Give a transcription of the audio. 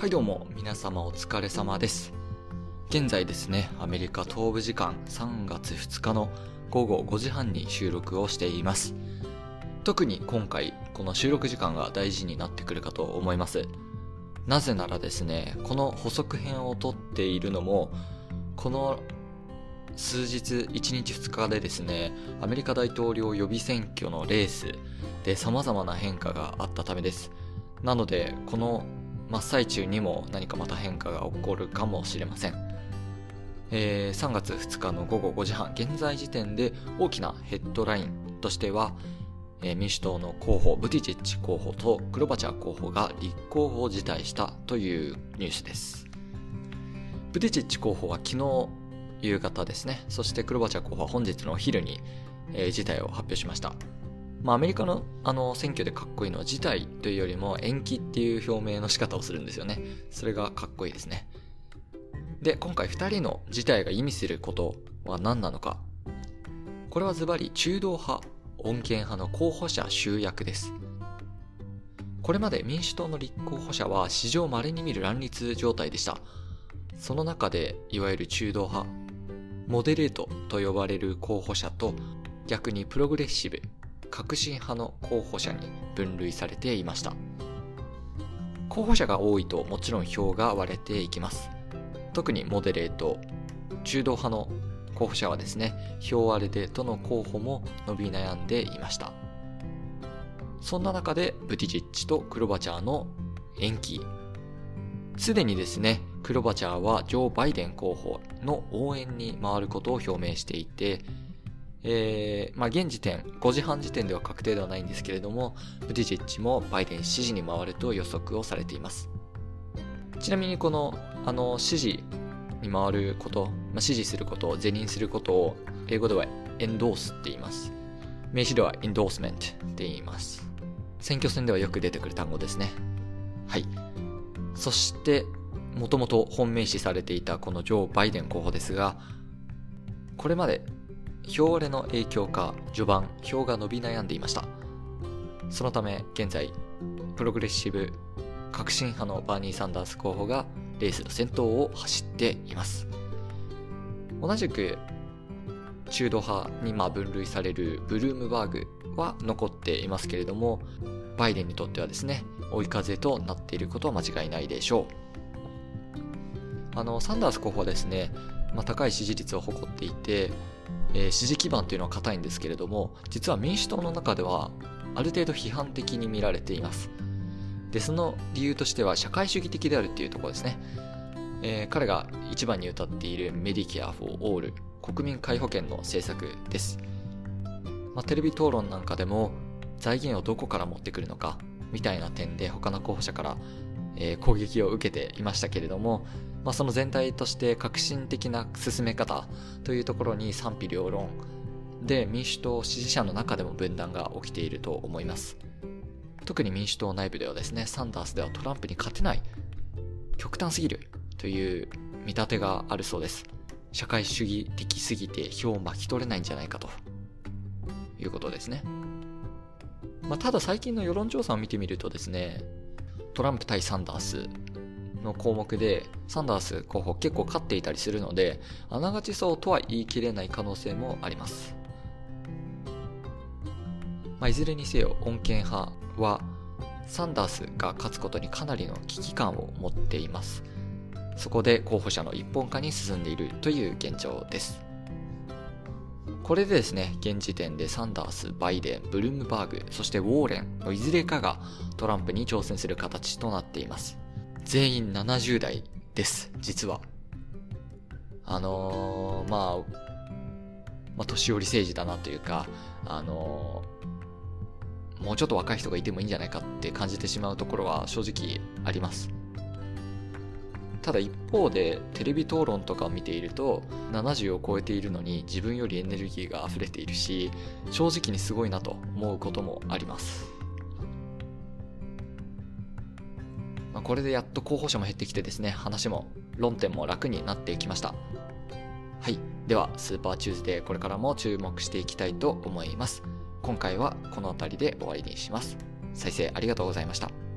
はいどうも皆様お疲れ様です。現在ですねアメリカ東部時間3月2日の午後5時半に収録をしています。特に今回この収録時間が大事になってくるかと思います。なぜならですねこの補足編を撮っているのもこの数日1日2日でですねアメリカ大統領予備選挙のレースで様々な変化があったためです。なのでこの真っ最中にも何かまた変化が起こるかもしれません、えー、3月2日の午後5時半現在時点で大きなヘッドラインとしては、えー、民主党の候補ブティチッチ候補とクロバチャー候補が立候補を辞退したというニュースです。ブティチッチ候補は昨日夕方ですね。そしてクロバチャー候補は本日のお昼に、えー、辞退を発表しました。まあ、アメリカのあの選挙でかっこいいのは事態というよりも延期っていう表明の仕方をするんですよね。それがかっこいいですね。で、今回2人の事態が意味することは何なのか。これはズバリ中道派、穏健派の候補者集約です。これまで民主党の立候補者は史上稀に見る乱立状態でした。その中で、いわゆる中道派、モデレートと呼ばれる候補者と逆にプログレッシブ革新派の候補者に分類されていました。候補者が多いともちろん票が割れていきます。特にモデレート中道派の候補者はですね票割れでどの候補も伸び悩んでいました。そんな中でブティジッチとクロバチャーの延期。すでにですねクロバチャーはジョー・バイデン候補の応援に回ることを表明していてえー、まあ、現時点、5時半時点では確定ではないんですけれども、ブティジッチもバイデン支持に回ると予測をされています。ちなみにこの、あの、支持に回ること、まあ、支持すること、是認することを、英語ではエンドースって言います。名詞ではエンドースメントって言います。選挙戦ではよく出てくる単語ですね。はい。そして、もともと本命視されていたこのジョー・バイデン候補ですが、これまで票割れの影響か序盤票が伸び悩んでいました。そのため現在プログレッシブ革新派のバーニー・サンダース候補がレースの先頭を走っています。同じく中道派にま分類されるブルームバーグは残っていますけれどもバイデンにとってはですね追い風となっていることは間違いないでしょう。あのサンダース候補はですね、まあ、高い支持率を誇っていてえー、支持基盤というのは硬いんですけれども実は民主党の中ではある程度批判的に見られています。でその理由としては社会主義的であるっていうところですね、えー、彼が一番に歌っているメディケア・フォー・オール国民皆保険の政策です、まあ、テレビ討論なんかでも財源をどこから持ってくるのかみたいな点で他の候補者から、えー、攻撃を受けていましたけれどもまあ、その全体として革新的な進め方というところに賛否両論で民主党支持者の中でも分断が起きていると思います。特に民主党内部ではですねサンダースではトランプに勝てない極端すぎるという見立てがあるそうです。社会主義的すぎて票を巻き取れないんじゃないかということですね、まあ、ただ最近の世論調査を見てみるとですねトランプ対サンダースの項目でサンダース候補結構勝っていたりするのであながちそうとは言い切れない可能性もあります、まあ、いずれにせよ穏健派はサンダースが勝つことにかなりの危機感を持っています。そこで候補者の一本化に進んでいるという現状です。これでですね、現時点でサンダース、バイデン、ブルームバーグ、そしてウォーレンのいずれかがトランプに挑戦する形となっています。全員70代です、実は。あのー、まあ、まあ、年寄り政治だなというか、あのー、もうちょっと若い人がいてもいいんじゃないかって感じてしまうところは正直あります。ただ一方でテレビ討論とかを見ていると70を超えているのに自分よりエネルギーが溢れているし正直にすごいなと思うこともありますまあ、これでやっと候補者も減ってきてですね、話も論点も楽になってきました。はい。では、スーパーチューズデーこれからも注目していきたいと思います。今回はこの辺りで終わりにします。再生ありがとうございました。